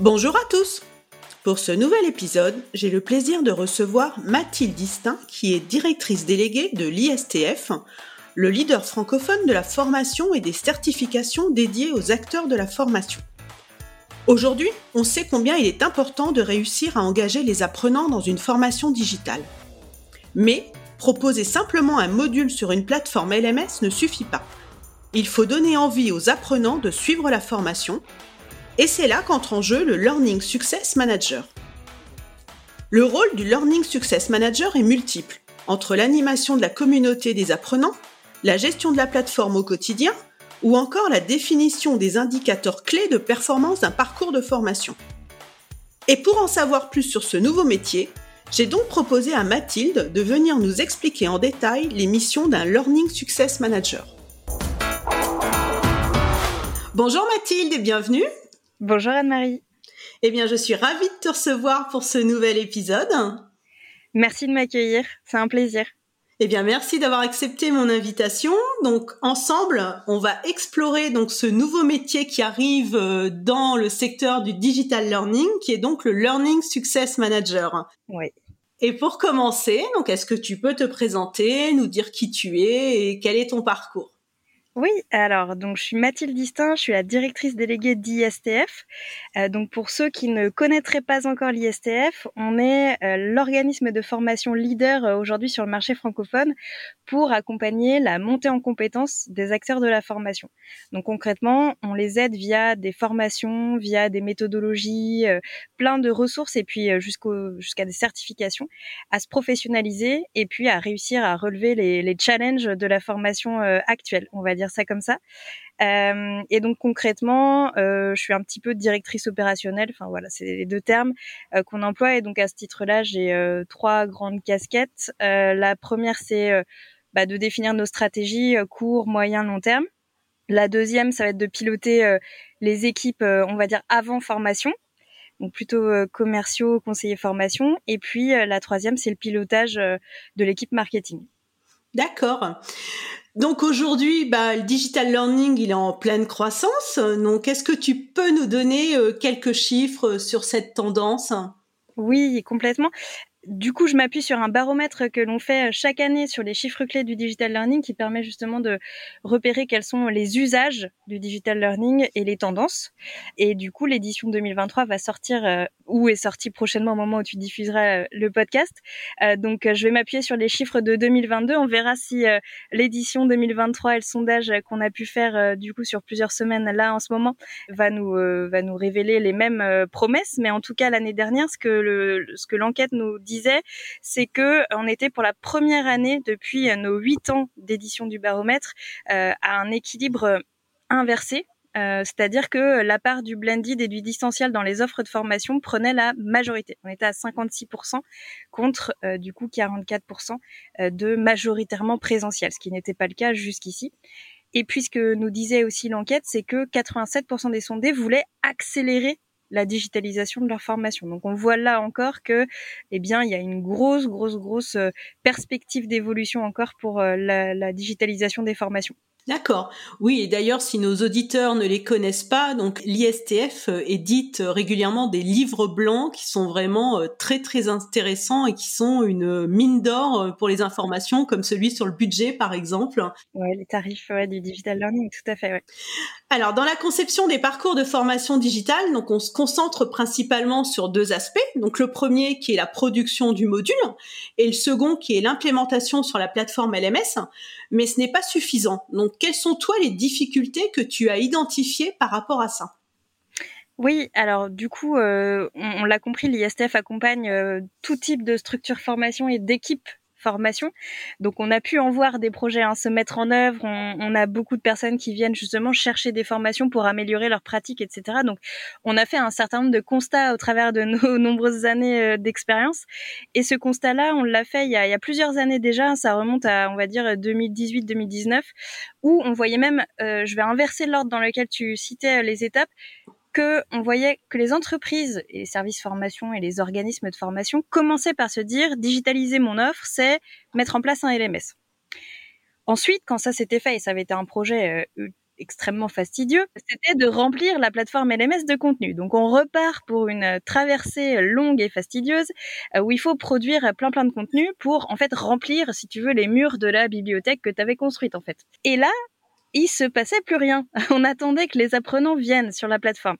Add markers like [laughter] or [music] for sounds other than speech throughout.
Bonjour à tous Pour ce nouvel épisode, j'ai le plaisir de recevoir Mathilde Distin, qui est directrice déléguée de l'ISTF, le leader francophone de la formation et des certifications dédiées aux acteurs de la formation. Aujourd'hui, on sait combien il est important de réussir à engager les apprenants dans une formation digitale. Mais proposer simplement un module sur une plateforme LMS ne suffit pas. Il faut donner envie aux apprenants de suivre la formation et c'est là qu'entre en jeu le Learning Success Manager. Le rôle du Learning Success Manager est multiple, entre l'animation de la communauté des apprenants, la gestion de la plateforme au quotidien, ou encore la définition des indicateurs clés de performance d'un parcours de formation. Et pour en savoir plus sur ce nouveau métier, j'ai donc proposé à Mathilde de venir nous expliquer en détail les missions d'un Learning Success Manager. Bonjour Mathilde et bienvenue. Bonjour Anne-Marie. Eh bien, je suis ravie de te recevoir pour ce nouvel épisode. Merci de m'accueillir, c'est un plaisir. Eh bien, merci d'avoir accepté mon invitation. Donc, ensemble, on va explorer donc ce nouveau métier qui arrive euh, dans le secteur du digital learning, qui est donc le Learning Success Manager. Oui. Et pour commencer, donc, est-ce que tu peux te présenter, nous dire qui tu es et quel est ton parcours? Oui, alors donc je suis Mathilde Distin, je suis la directrice déléguée d'ISTF. Euh, donc pour ceux qui ne connaîtraient pas encore l'ISTF, on est euh, l'organisme de formation leader euh, aujourd'hui sur le marché francophone pour accompagner la montée en compétences des acteurs de la formation. Donc concrètement, on les aide via des formations, via des méthodologies, plein de ressources et puis jusqu'à des certifications à se professionnaliser et puis à réussir à relever les challenges de la formation actuelle, on va dire ça comme ça. Euh, et donc concrètement, euh, je suis un petit peu directrice opérationnelle. Enfin voilà, c'est les deux termes euh, qu'on emploie. Et donc à ce titre-là, j'ai trois grandes casquettes. la première, c'est bah, de définir nos stratégies court, moyen, long terme. La deuxième, ça va être de piloter les équipes, on va dire avant formation, donc plutôt commerciaux, conseillers formation. Et puis la troisième, c'est le pilotage de l'équipe marketing. D'accord. Donc aujourd'hui, bah, le digital learning, il est en pleine croissance. Donc, est-ce que tu peux nous donner euh, quelques chiffres sur cette tendance? Oui, complètement. Du coup, je m'appuie sur un baromètre que l'on fait chaque année sur les chiffres clés du digital learning qui permet justement de repérer quels sont les usages du digital learning et les tendances. Et du coup, l'édition 2023 va sortir euh, ou est sortie prochainement au moment où tu diffuseras euh, le podcast. Euh, donc, je vais m'appuyer sur les chiffres de 2022. On verra si l'édition 2023 et le sondage qu'on a pu faire du coup sur plusieurs semaines là en ce moment va nous va nous révéler les mêmes promesses. Mais en tout cas, l'année dernière, ce que le, ce que l'enquête nous c'est que on était pour la première année depuis nos huit ans d'édition du baromètre euh, à un équilibre inversé. Euh, c'est-à-dire que la part du blended et du distanciel dans les offres de formation prenait la majorité. On était à 56% contre euh, du coup 44% de majoritairement présentiel, ce qui n'était pas le cas jusqu'ici. Et puis ce que nous disait aussi l'enquête, c'est que 87% des sondés voulaient accélérer la digitalisation de leur formation. Donc on voit là encore que eh bien il y a une grosse grosse grosse euh, perspective d'évolution encore pour euh, la digitalisation des formations. D'accord. Oui, et d'ailleurs, si nos auditeurs ne les connaissent pas, donc l'ISTF euh, édite régulièrement des livres blancs qui sont vraiment euh, très très intéressants et qui sont une mine d'or euh, pour les informations, comme celui sur le budget, par exemple. Ouais, les tarifs du digital learning, tout à fait. Ouais. Alors, dans la conception des parcours de formation digitale, donc on se concentre principalement sur deux aspects. Donc, le premier qui est la production du module et le second qui est l'implémentation sur la plateforme LMS mais ce n'est pas suffisant. Donc, quelles sont toi les difficultés que tu as identifiées par rapport à ça? Oui, alors du coup, euh, on, l'a compris, l'ISTF accompagne euh, tout type de structure formation et d'équipe formation. Donc on a pu en voir des projets hein, se mettre en œuvre. On, a beaucoup de personnes qui viennent justement chercher des formations pour améliorer leurs pratiques, etc. Donc on a fait un certain nombre de constats au travers de [laughs] nos nombreuses années euh, d'expérience. Et ce constat-là, on l'a fait il y, a, plusieurs années déjà. Ça remonte à, on va dire, 2018-2019, où on voyait même, euh, je vais inverser l'ordre dans lequel tu citais les étapes, on voyait que les entreprises et les services formation et les organismes de formation commençaient par se dire digitaliser mon offre, c'est mettre en place un LMS. Ensuite, quand ça s'était fait et ça avait été un projet euh, extrêmement fastidieux, c'était de remplir la plateforme LMS de contenu. Donc on repart pour une traversée longue et fastidieuse euh, où il faut produire plein plein de contenu pour en fait remplir, si tu veux, les murs de la bibliothèque que tu avais construite en fait. Et là, il se passait plus rien. [laughs] On attendait que les apprenants viennent sur la plateforme.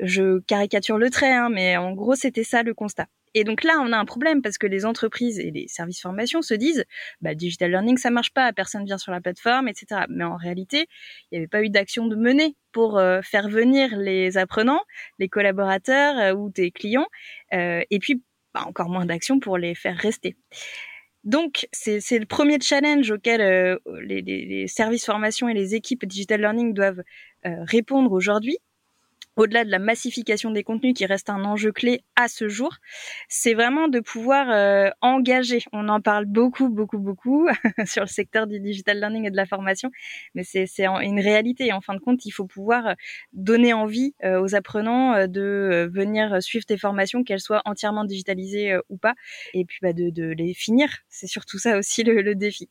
Je caricature le trait, hein, mais en gros, c'était ça le constat. Et donc là, on a un problème parce que les entreprises et les services formation se disent, bah, digital learning, ça marche pas, personne vient sur la plateforme, etc. Mais en réalité, il n'y avait pas eu d'action de menée pour euh, faire venir les apprenants, les collaborateurs euh, ou tes clients, euh, et puis bah, encore moins d'action pour les faire rester. Donc, c'est le premier challenge auquel euh, les, services formation et les équipes digital learning doivent euh, répondre aujourd'hui au-delà de la massification des contenus qui reste un enjeu clé à ce jour, c'est vraiment de pouvoir euh, engager. On en parle beaucoup, beaucoup, beaucoup [laughs] sur le secteur du digital learning et de la formation, mais c'est une réalité. En fin de compte, il faut pouvoir donner envie euh, aux apprenants euh, de venir suivre tes formations, qu'elles soient entièrement digitalisées ou pas, et puis bah, de, de, les finir. C'est surtout ça aussi le, le défi.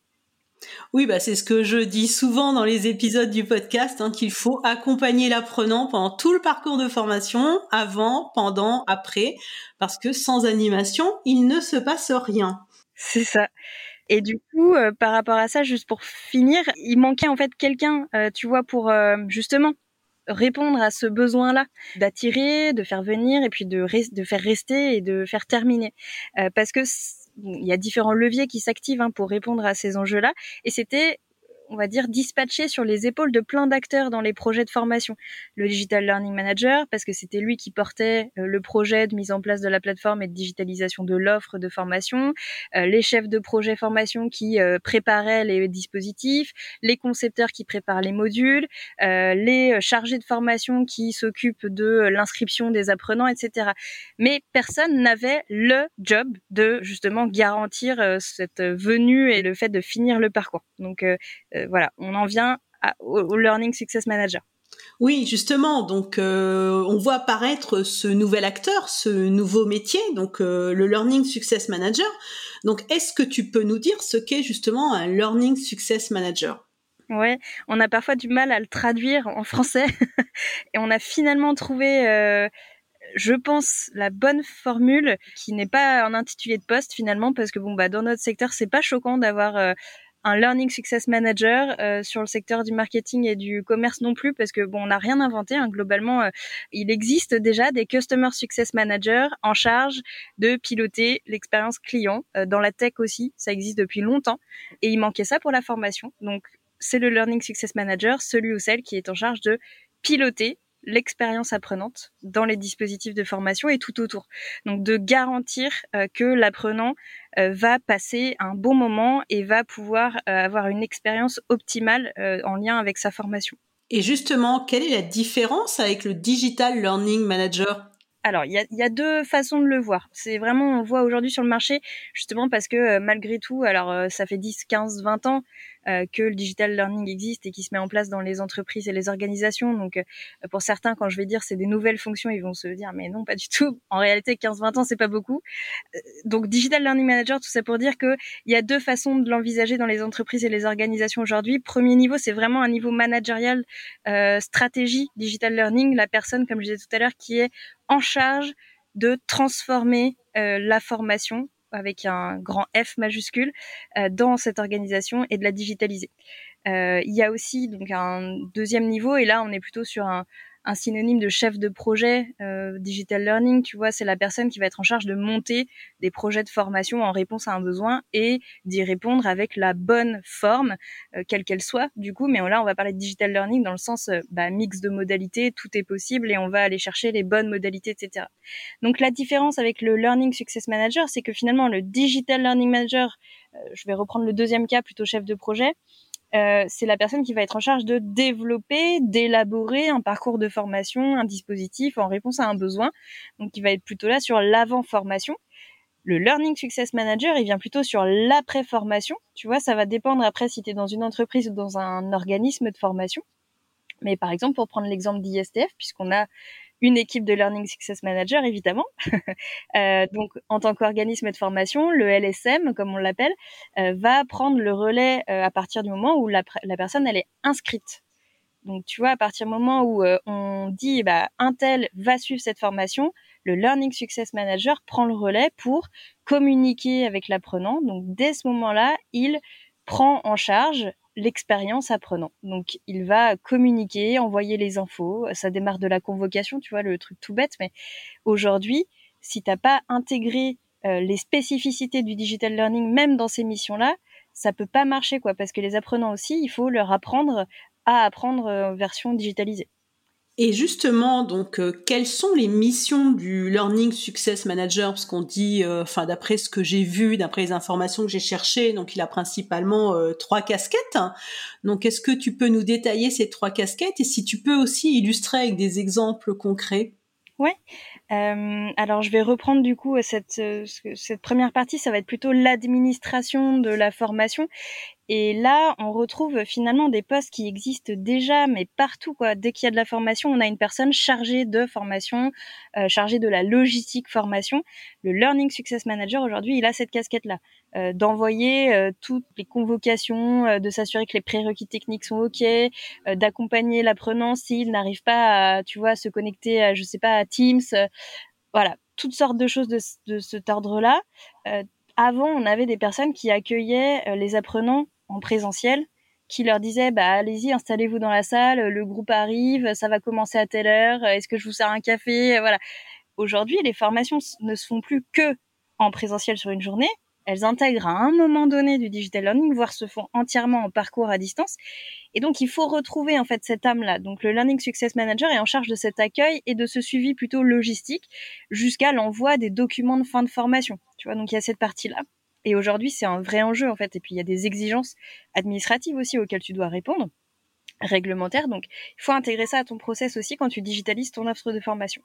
Oui, bah c'est ce que je dis souvent dans les épisodes du podcast, hein, qu'il faut accompagner l'apprenant pendant tout le parcours de formation, avant, pendant, après, parce que sans animation, il ne se passe rien. C'est ça. Et du coup, euh, par rapport à ça, juste pour finir, il manquait en fait quelqu'un, euh, tu vois, pour euh, justement répondre à ce besoin-là d'attirer, de faire venir et puis de, de faire rester et de faire terminer. parce que il y a différents leviers qui s'activent hein, pour répondre à ces enjeux-là. Et c'était on va dire, dispatché sur les épaules de plein d'acteurs dans les projets de formation. Le Digital Learning Manager, parce que c'était lui qui portait euh, le projet de mise en place de la plateforme et de digitalisation de l'offre de formation, euh, les chefs de projet formation qui euh, préparaient les dispositifs, les concepteurs qui préparent les modules, les chargés de formation qui s'occupent de l'inscription des apprenants, etc. Mais personne n'avait le job de justement garantir cette venue et le fait de finir le parcours. Donc voilà, on en vient au, Learning Success Manager. Oui, justement. Donc, euh, on voit apparaître ce nouvel acteur, ce nouveau métier, donc euh, le Learning Success Manager. Donc, est-ce que tu peux nous dire ce qu'est justement un Learning Success Manager? Ouais, on a parfois du mal à le traduire en français, [laughs] et on a finalement trouvé. je pense la bonne formule qui n'est pas un intitulé de poste finalement parce que bon bah dans notre secteur c'est pas choquant d'avoir learning success manager euh, sur le secteur du marketing et du commerce non plus parce que bon on n'a rien inventé hein. globalement euh, il existe déjà des customer success managers en charge de piloter l'expérience client euh, dans la tech aussi ça existe depuis longtemps et il manquait ça pour la formation donc c'est le learning success manager celui ou celle qui est en charge de piloter l'expérience apprenante dans les dispositifs de formation et tout autour. Donc de garantir euh, que l'apprenant euh, va passer un bon moment et va pouvoir euh, avoir une expérience optimale en lien avec sa formation. Et justement, quelle est la différence avec le Digital Learning Manager? Alors, il y a, y a, deux façons de le voir. C'est vraiment, on voit aujourd'hui sur le marché, justement parce que malgré tout, alors ça fait 10, 15, 20 ans euh, que le digital learning existe et qui se met en place dans les entreprises et les organisations. Donc, euh, pour certains, quand je vais dire c'est des nouvelles fonctions, ils vont se dire mais non, pas du tout. [laughs] En réalité, 15-20 ans, c'est pas beaucoup. Euh, donc, digital learning manager, tout ça pour dire que il y a deux façons de l'envisager dans les entreprises et les organisations aujourd'hui. Premier niveau, c'est vraiment un niveau managérial, stratégie digital learning. La personne, comme je disais tout à l'heure, qui est en charge de transformer la formation avec un grand F majuscule euh, dans cette organisation et de la digitaliser. Euh, il y a aussi donc un deuxième niveau et là on est plutôt sur un, un synonyme de chef de projet euh, digital learning. Tu vois, c'est la personne qui va être en charge de monter des projets de formation en réponse à un besoin et d'y répondre avec la bonne forme, euh, quelle qu'elle soit. Du coup, mais là, on va parler de digital learning dans le sens euh, bah, mix de modalités, tout est possible et on va aller chercher les bonnes modalités, etc. Donc la différence avec le Learning Success Manager, c'est que finalement le Digital Learning Manager, je vais reprendre le deuxième cas plutôt chef de projet, euh, c'est la personne qui va être en charge de développer, d'élaborer un parcours de formation, un dispositif en réponse à un besoin. Donc, il va être plutôt là sur l'avant-formation. Le Learning Success Manager, il vient plutôt sur l'après-formation. Tu vois, ça va dépendre après si tu es dans une entreprise ou dans un organisme de formation. Mais par exemple, pour prendre l'exemple d'ISTF, puisqu'on a une équipe de Learning Success Manager, évidemment. [laughs] euh, donc, en tant qu'organisme de formation, le LSM, comme on l'appelle, euh, va prendre le relais euh, à partir du moment où la, la, personne elle est inscrite. Donc, tu vois, à partir du moment où euh, on dit, bah, un tel va suivre cette formation, le Learning Success Manager prend le relais pour communiquer avec l'apprenant. Donc, dès ce moment-là, il prend en charge l'expérience apprenant. Donc, il va communiquer, envoyer les infos. Ça démarre de la convocation, tu vois, le truc tout bête. Mais aujourd'hui, si t'as pas intégré euh, les spécificités du digital learning, même dans ces missions-là, ça peut pas marcher, quoi. Parce que les apprenants aussi, il faut leur apprendre à apprendre en version digitalisée. Et justement, donc, euh, quelles sont les missions du Learning Success Manager? Parce qu'on dit, euh, enfin, d'après ce que j'ai vu, d'après les informations que j'ai cherchées, donc il a principalement euh, trois casquettes. Donc, est-ce que tu peux nous détailler ces trois casquettes? Et si tu peux aussi illustrer avec des exemples concrets Ouais. alors je vais reprendre du coup cette première partie, ça va être plutôt l'administration de la formation et là, on retrouve finalement des postes qui existent déjà, mais partout. Quoi. Dès qu'il y a de la formation, on a une personne chargée de formation, euh, chargée de la logistique formation. Le Learning Success Manager, aujourd'hui, il a cette casquette-là, euh, d'envoyer euh, toutes les convocations, euh, de s'assurer que les prérequis techniques sont OK, euh, d'accompagner l'apprenant s'il n'arrive pas à, tu vois, se connecter, à, je sais pas, à Teams. voilà, toutes sortes de choses de, de cet ordre-là. avant, on avait des personnes qui accueillaient les apprenants en présentiel qui leur disait bah allez-y installez-vous dans la salle le groupe arrive ça va commencer à telle heure est-ce que je vous sers un café voilà aujourd'hui les formations ne se font plus que en présentiel sur une journée elles intègrent à un moment donné du digital learning, voire se font entièrement en parcours à distance. Et donc, il faut retrouver en fait cette âme-là. Donc, le Learning Success Manager est en charge de cet accueil et de ce suivi plutôt logistique jusqu'à l'envoi des documents de fin de formation. Tu vois, donc il y a cette partie-là. Et aujourd'hui, c'est un vrai enjeu en fait. Et puis il y a des exigences administratives aussi auxquelles tu dois répondre réglementaire. Donc, il faut intégrer ça à ton process aussi quand tu digitalises ton offre de formation.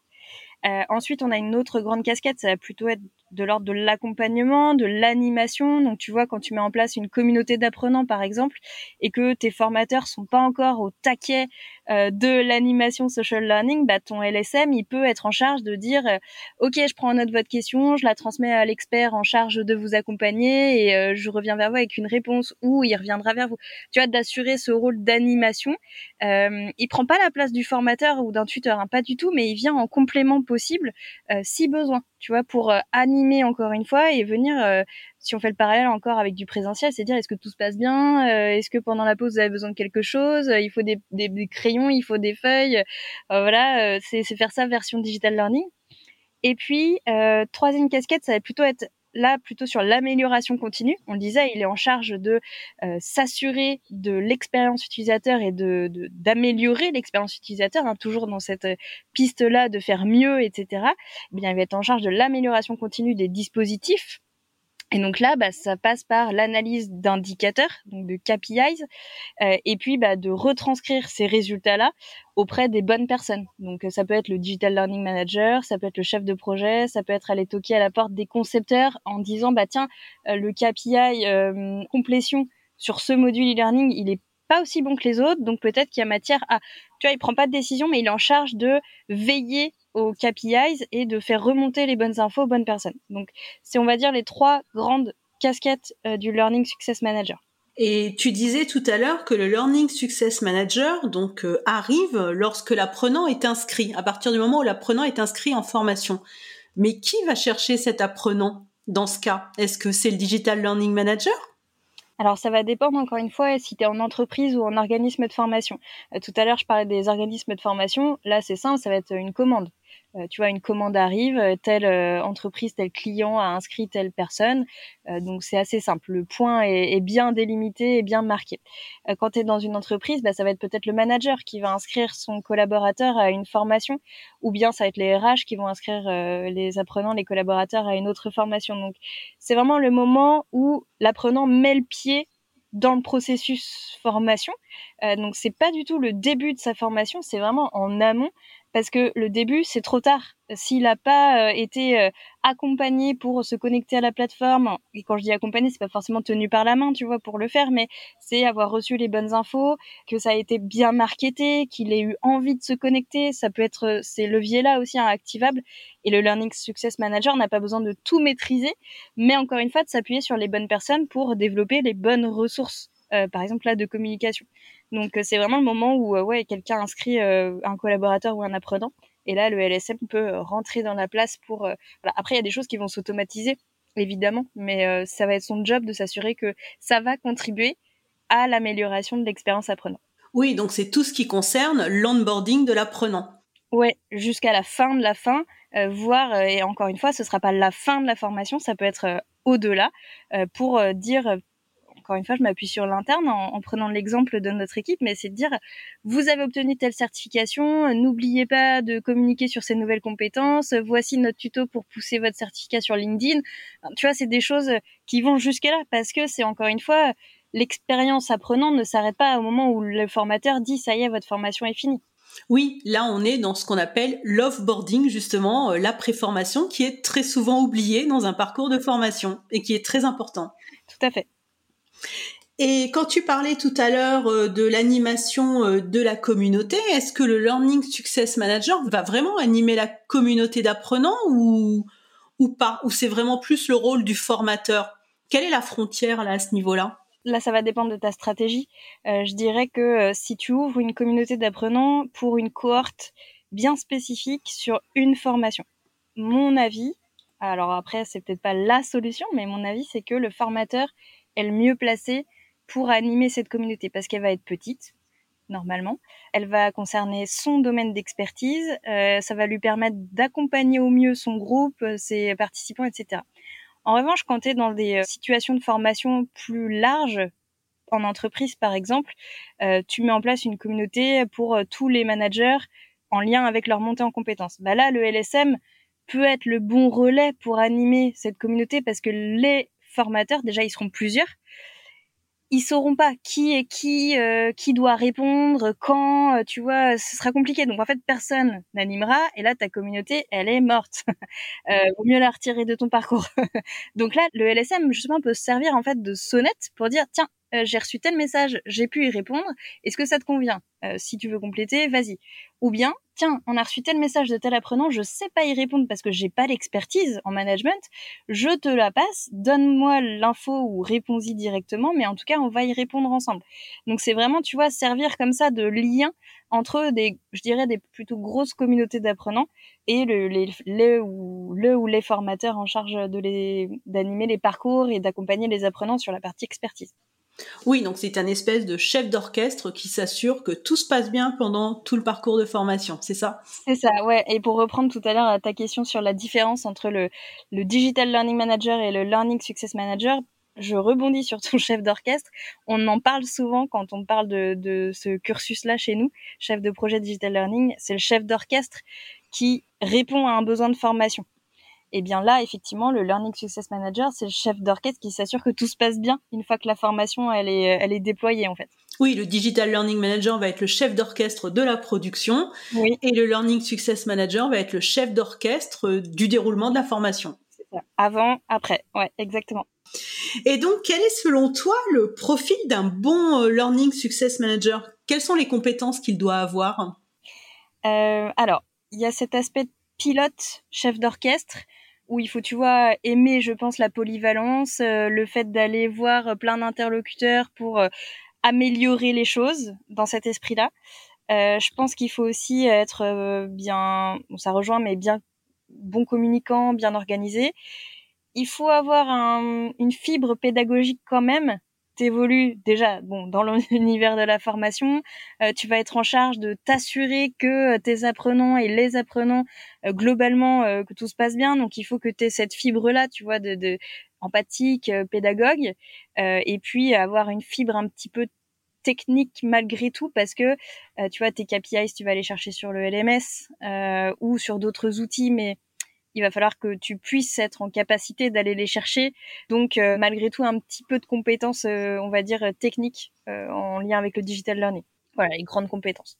Euh, ensuite, on a une autre grande casquette, ça va plutôt être de l'ordre de l'accompagnement, de l'animation. Donc, tu vois, quand tu mets en place une communauté d'apprenants, par exemple, et que tes formateurs sont pas encore au taquet euh, de l'animation social learning, bah, ton LSM, il peut être en charge de dire, euh, OK, je prends en note votre question, je la transmets à l'expert en charge de vous accompagner et euh, je reviens vers vous avec une réponse ou il reviendra vers vous. Tu vois, d'assurer ce rôle d'animation. Euh, il prend pas la place du formateur ou d'un tuteur, hein, pas du tout, mais il vient en complément possible si besoin, tu vois, pour animer encore une fois et venir si on fait le parallèle encore avec du présentiel, c'est dire est-ce que tout se passe bien, est-ce que pendant la pause vous avez besoin de quelque chose, il faut des, crayons, il faut des feuilles, voilà, c'est faire ça version digital learning. Et puis troisième casquette, ça va plutôt être là plutôt sur l'amélioration continue. On disait, il est en charge de euh, s'assurer de l'expérience utilisateur et de d'améliorer l'expérience utilisateur, hein, toujours dans cette piste-là de faire mieux, etc. Eh bien, il va être en charge de l'amélioration continue des dispositifs et donc là, bah, ça passe par l'analyse d'indicateurs, donc de KPIs, euh, et puis bah, de retranscrire ces résultats-là auprès des bonnes personnes. Donc ça peut être le digital learning manager, ça peut être le chef de projet, ça peut être aller toquer à la porte des concepteurs en disant bah tiens euh, le KPI euh, complétion sur ce module e-learning il est pas aussi bon que les autres, donc peut-être qu'il y a matière à tu vois il prend pas de décision mais il est en charge de veiller aux KPIs et de faire remonter les bonnes infos aux bonnes personnes. Donc, c'est, on va dire, les trois grandes casquettes euh, du Learning Success Manager. Et tu disais tout à l'heure que le Learning Success Manager donc euh, arrive lorsque l'apprenant est inscrit, à partir du moment où l'apprenant est inscrit en formation. Mais qui va chercher cet apprenant dans ce cas? Est-ce que c'est le Digital Learning Manager? Alors ça va dépendre encore une fois si tu es en entreprise ou en organisme de formation. Euh, tout à l'heure je parlais des organismes de formation, là c'est simple, ça va être une commande. Euh, tu vois, une commande arrive, euh, telle euh, entreprise, tel client a inscrit telle personne. donc c'est assez simple. Le point est, bien délimité et bien marqué. quand tu es dans une entreprise, bah, ça va être peut-être le manager qui va inscrire son collaborateur à une formation, ou bien ça va être les RH qui vont inscrire les apprenants, les collaborateurs à une autre formation. Donc c'est vraiment le moment où l'apprenant met le pied dans le processus formation. Euh, donc c'est pas du tout le début de sa formation, c'est vraiment en amont parce que le début c'est trop tard. S'il n'a pas euh, été euh, accompagné pour se connecter à la plateforme, et quand je dis accompagné, c'est pas forcément tenu par la main, tu vois, pour le faire, mais c'est avoir reçu les bonnes infos, que ça a été bien marketé, qu'il ait eu envie de se connecter. Ça peut être ces leviers-là aussi hein, activables. Et le Learning Success Manager n'a pas besoin de tout maîtriser, mais encore une fois de s'appuyer sur les bonnes personnes pour développer les bonnes ressources. Euh, par exemple là de communication. Donc c'est vraiment le moment où ouais quelqu'un inscrit un collaborateur ou un apprenant et là, le LSM peut euh, rentrer dans la place pour. Euh, Après, il y a des choses qui vont s'automatiser, évidemment, mais euh, ça va être son job de s'assurer que ça va contribuer à l'amélioration de l'expérience apprenant. Oui, donc c'est tout ce qui concerne l'onboarding de l'apprenant. Ouais, jusqu'à la fin de la fin, voire et encore une fois, ce sera pas la fin de la formation, ça peut être au-delà pour dire encore une fois, je m'appuie sur l'interne en, prenant l'exemple de notre équipe, mais c'est de dire, vous avez obtenu telle certification, n'oubliez pas de communiquer sur ces nouvelles compétences, voici notre tuto pour pousser votre certificat sur LinkedIn. Tu vois, c'est des choses qui vont jusque-là, parce que c'est encore une fois, l'expérience apprenante ne s'arrête pas au moment où le formateur dit, ça y est, votre formation est finie. Oui, là on est dans ce qu'on appelle l'offboarding justement, euh, la préformation qui est très souvent oubliée dans un parcours de formation et qui est très important. Tout à fait. Et quand tu parlais tout à l'heure euh, de l'animation euh, de la communauté, est-ce que le Learning Success Manager va vraiment animer la communauté d'apprenants ou, ou pas? Ou c'est vraiment plus le rôle du formateur? Quelle est la frontière là à ce niveau-là? Là, ça va dépendre de ta stratégie. Euh, je dirais que si tu ouvres une communauté d'apprenants pour une cohorte bien spécifique sur une formation, mon avis, alors après, c'est peut-être pas la solution, mais mon avis, c'est que le formateur est le mieux placée pour animer cette communauté parce qu'elle va être petite normalement. Elle va concerner son domaine d'expertise. Euh, ça va lui permettre d'accompagner au mieux son groupe, euh, ses participants, etc. En revanche, quand tu es dans des euh, situations de formation plus larges, en entreprise par exemple, tu mets en place une communauté pour tous les managers en lien avec leur montée en compétences. Bah là, le LSM peut être le bon relais pour animer cette communauté parce que les formateurs, déjà ils seront plusieurs, ils sauront pas qui est qui, euh, qui doit répondre, quand, euh, tu vois, ce sera compliqué. Donc en fait, personne n'animera et là ta communauté, elle est morte. [laughs] euh, vaut mieux la retirer de ton parcours. [laughs] Donc là, le LSM justement peut se servir en fait de sonnette pour dire tiens, euh, j'ai reçu tel message, j'ai pu y répondre, est-ce que ça te convient? Euh, Si tu veux compléter, vas-y. Ou bien, tiens, on a reçu tel message de tel apprenant, je sais pas y répondre parce que j'ai pas l'expertise en management, je te la passe, donne-moi l'info ou réponds-y directement, mais en tout cas, on va y répondre ensemble. Donc c'est vraiment, tu vois, servir comme ça de lien entre des, je dirais, des plutôt grosses communautés d'apprenants et le, les, le, ou, le ou les formateurs en charge de les, d'animer les parcours et d'accompagner les apprenants sur la partie expertise. Oui, donc c'est un espèce de chef d'orchestre qui s'assure que tout se passe bien pendant tout le parcours de formation, c'est ça? C'est ça, ouais. Et pour reprendre tout à l'heure ta question sur la différence entre le, Digital Learning Manager et le Learning Success Manager, je rebondis sur ton [laughs] chef d'orchestre. On en parle souvent quand on parle de, de ce cursus-là chez nous, chef de projet Digital Learning. C'est le chef d'orchestre qui répond à un besoin de formation et eh bien là, effectivement, le Learning Success Manager, c'est le chef d'orchestre qui s'assure que tout se passe bien une fois que la formation elle est, elle est déployée en fait. Oui, le Digital Learning Manager va être le chef d'orchestre de la production oui. et le Learning Success Manager va être le chef d'orchestre du déroulement de la formation. Avant, après, ouais, exactement. Et donc, quel est selon toi le profil d'un bon euh, Learning Success Manager? Quelles sont les compétences qu'il doit avoir? Euh, Alors, il y a cet aspect pilote, chef d'orchestre, où il faut, tu vois, aimer, je pense, la polyvalence, euh, le fait d'aller voir plein d'interlocuteurs pour euh, améliorer les choses dans cet esprit-là. Euh, je pense qu'il faut aussi être bien, bon, ça rejoint, mais bien bon communicant, bien organisé. Il faut avoir un, une fibre pédagogique quand même. Tu évolues déjà bon dans [laughs] l'univers de la formation, euh, tu vas être en charge de t'assurer que tes apprenants et les apprenants globalement que tout se passe bien. Donc il faut que tu aies cette fibre là, tu vois, de, de empathique, pédagogue, et puis avoir une fibre un petit peu technique malgré tout parce que tu vois tes KPIs tu vas aller chercher sur le LMS ou sur d'autres outils mais il va falloir que tu puisses être en capacité d'aller les chercher. Donc, euh, malgré tout, un petit peu de compétences, euh, on va dire, techniques euh, en lien avec le digital learning. Voilà, les grandes compétences.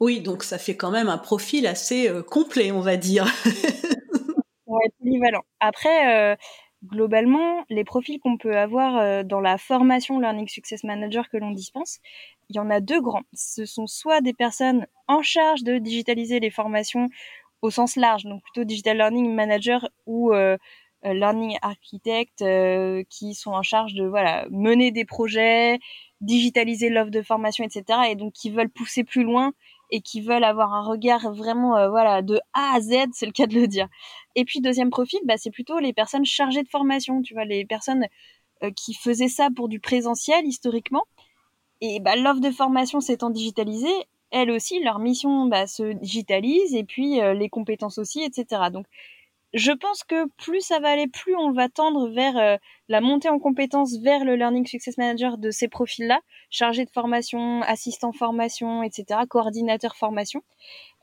Oui, donc ça fait quand même un profil assez complet, on va dire. [laughs] ouais, polyvalent. Après, globalement, les profils qu'on peut avoir dans la formation Learning Success Manager que l'on dispense, il y en a deux grands. Ce sont soit des personnes en charge de digitaliser les formations au sens large, donc plutôt digital learning manager ou euh, euh, learning architect euh, qui sont en charge de voilà mener des projets, digitaliser l'offre de formation, etc. Et donc qui veulent pousser plus loin et qui veulent avoir un regard vraiment voilà de A à Z, c'est le cas de le dire. Et puis deuxième profil, bah, c'est plutôt les personnes chargées de formation, tu vois, les personnes qui faisaient ça pour du présentiel historiquement. Et bah, l'offre de formation s'étant digitalisée, elles aussi, leur mission bah, se digitalise et puis euh, les compétences aussi, etc. Donc, je pense que plus ça va aller, plus on va tendre vers euh, la montée en compétences vers le Learning Success Manager de ces profils-là, chargé de formation, assistant formation, etc., coordinateur formation,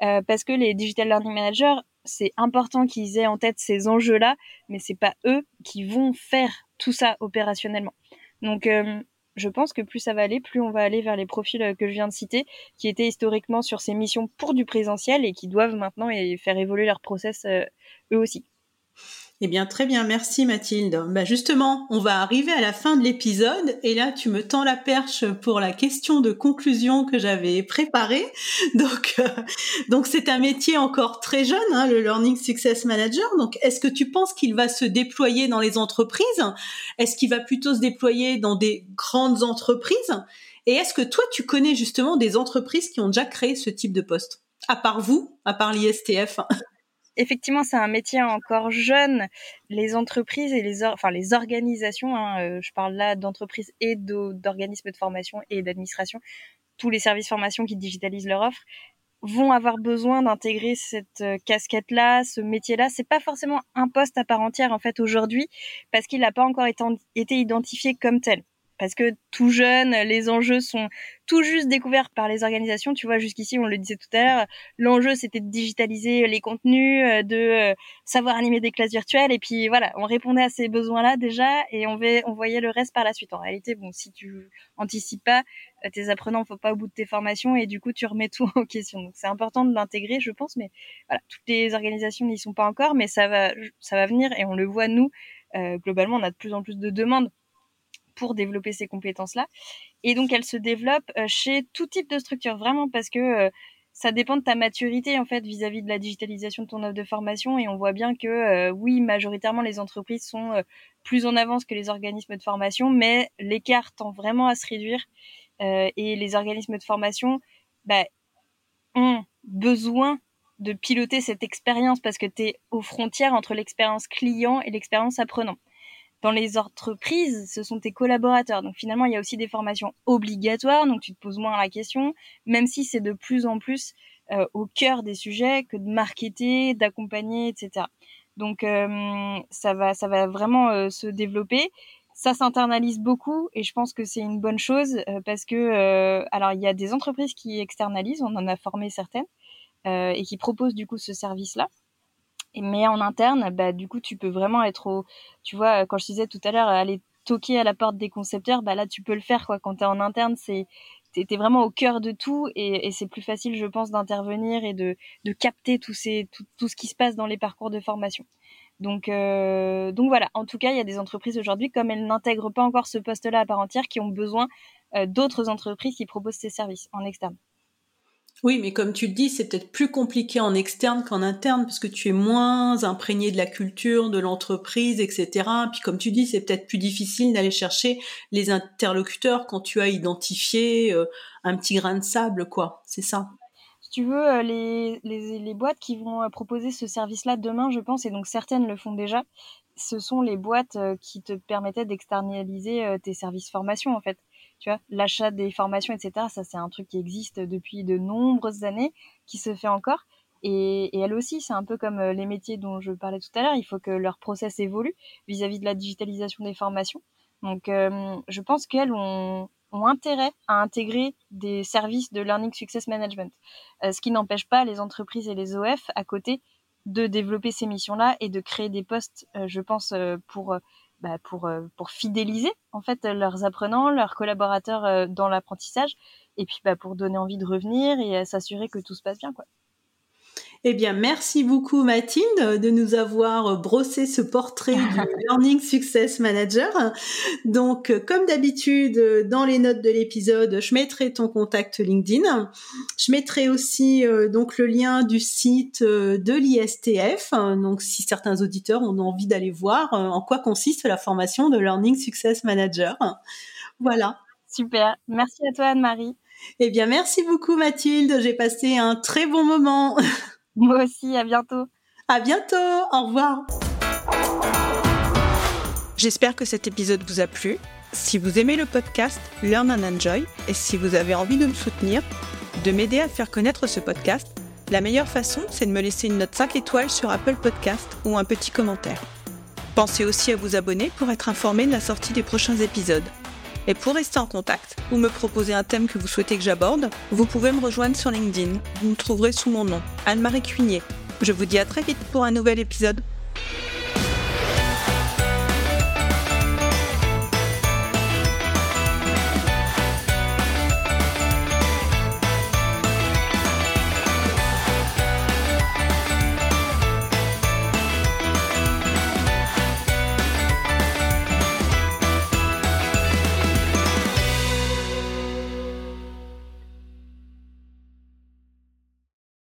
euh, parce que les Digital Learning Managers, c'est important qu'ils aient en tête ces enjeux-là, mais c'est pas eux qui vont faire tout ça opérationnellement. Donc, je pense que plus ça va aller, plus on va aller vers les profils euh, que je viens de citer, qui étaient historiquement sur ces missions pour du présentiel et qui doivent maintenant faire évoluer leur process euh, eux aussi. Eh bien, très bien, merci Mathilde. Bah, justement, on va arriver à la fin de l'épisode et là, tu me tends la perche pour la question de conclusion que j'avais préparée. [laughs] Donc, euh, donc c'est un métier encore très jeune, hein, le Learning Success Manager. Donc, est-ce que tu penses qu'il va se déployer dans les entreprises? Est-ce qu'il va plutôt se déployer dans des grandes entreprises? Et est-ce que toi, tu connais justement des entreprises qui ont déjà créé ce type de poste? À part vous, à part l'ISTF [laughs] effectivement, c'est un métier encore jeune. Les entreprises et les, organisations, hein, euh, je parle là d'entreprises et d'organismes de formation et d'administration, tous les services formation qui digitalisent leur offre, vont avoir besoin d'intégrer cette euh, casquette-là, ce métier-là. C'est pas forcément un poste à part entière en fait aujourd'hui, parce qu'il n'a pas encore été identifié comme tel parce que tout jeune, les enjeux sont tout juste découverts par les organisations. Tu vois, jusqu'ici, on le disait tout à l'heure, l'enjeu c'était de digitaliser les contenus, euh, de euh, savoir animer des classes virtuelles, et puis voilà, on répondait à ces besoins-là déjà, et on, on voyait le reste par la suite. En réalité, bon, si tu anticipes pas, euh, tes apprenants faut pas au bout de tes formations, et du coup, tu remets tout [laughs] en question. Donc, c'est important de l'intégrer, je pense, mais voilà, toutes les organisations n'y sont pas encore, mais ça va, ça va venir, et on le voit nous. globalement, on a de plus en plus de demandes pour développer ces compétences-là. Et donc, elles se développent euh, chez tout type de structure, vraiment parce que euh, ça dépend de ta maturité en fait vis-à-vis de la digitalisation de ton offre de formation et on voit bien que euh, oui majoritairement les entreprises sont plus en avance que les organismes de formation mais l'écart tend vraiment à se réduire et les organismes de formation bah, ont besoin de piloter cette expérience parce que tu es aux frontières entre l'expérience client et l'expérience apprenant dans les entreprises, ce sont tes collaborateurs. Donc finalement, il y a aussi des formations obligatoires, donc tu te poses moins la question, même si c'est de plus en plus euh, au cœur des sujets que de marketer, d'accompagner, etc. Donc euh, ça va, ça va vraiment euh, se développer. Ça s'internalise beaucoup et je pense que c'est une bonne chose parce que alors il y a des entreprises qui externalisent, on en a formé certaines et qui proposent du coup ce service-là mais en interne, bah, du coup, tu peux vraiment être au, tu vois, quand je disais tout à l'heure, aller toquer à la porte des concepteurs, bah là, tu peux le faire, quoi. Quand tu es en interne, c'est, t'es vraiment au cœur de tout et, et c'est plus facile, je pense, d'intervenir et de, de capter tout, ces, tout, tout, ce qui se passe dans les parcours de formation. Donc, euh, donc voilà. En tout cas, il y a des entreprises aujourd'hui, comme elles n'intègrent pas encore ce poste-là à part entière, qui ont besoin euh, d'autres entreprises qui proposent ces services en externe. Oui, mais comme tu le dis, c'est peut-être plus compliqué en externe qu'en interne parce que tu es moins imprégné de la culture, de l'entreprise, etc. Puis comme tu dis, c'est peut-être plus difficile d'aller chercher les interlocuteurs quand tu as identifié euh, un petit grain de sable, quoi. C'est ça. Si tu veux, euh, les, les, les boîtes qui vont euh, proposer ce service-là demain, je pense, et donc certaines le font déjà, ce sont les boîtes qui te permettaient d'externaliser tes services formation en fait. Tu vois, l'achat des formations, etc. Ça, c'est un truc qui existe depuis de nombreuses années, qui se fait encore. Et, et elle aussi, c'est un peu comme les métiers dont je parlais tout à l'heure. Il faut que leur process évolue vis-à-vis de la digitalisation des formations. Donc, je pense qu'elles ont, ont intérêt à intégrer des services de Learning Success Management. ce qui n'empêche pas les entreprises et les OF à côté de développer ces missions-là et de créer des postes, euh, je pense, euh, pour euh, bah, pour pour fidéliser en fait leurs apprenants, leurs collaborateurs dans l'apprentissage, et puis bah, pour donner envie de revenir et s'assurer que tout se passe bien, quoi. Eh bien, merci beaucoup Mathilde de nous avoir brossé ce portrait du [laughs] Learning Success Manager. Donc, comme d'habitude, dans les notes de l'épisode, je mettrai ton contact LinkedIn. Je mettrai aussi euh, donc le lien du site euh, de l'ISTF. Donc, si certains auditeurs ont envie d'aller voir euh, en quoi consiste la formation de Learning Success Manager. Voilà. Super. Merci à toi Anne-Marie. Eh bien, merci beaucoup Mathilde. J'ai passé un très bon moment. [laughs] Moi aussi, à bientôt. À bientôt, au revoir. J'espère que cet épisode vous a plu. Si vous aimez le podcast Learn and Enjoy et si vous avez envie de me soutenir, de m'aider à faire connaître ce podcast, la meilleure façon, c'est de me laisser une note 5 étoiles sur Apple Podcast ou un petit commentaire. Pensez aussi à vous abonner pour être informé de la sortie des prochains épisodes. Et pour rester en contact ou me proposer un thème que vous souhaitez que j'aborde, vous pouvez me rejoindre sur LinkedIn. Vous me trouverez sous mon nom, Anne-Marie Cuigné. Je vous dis à très vite pour un nouvel épisode.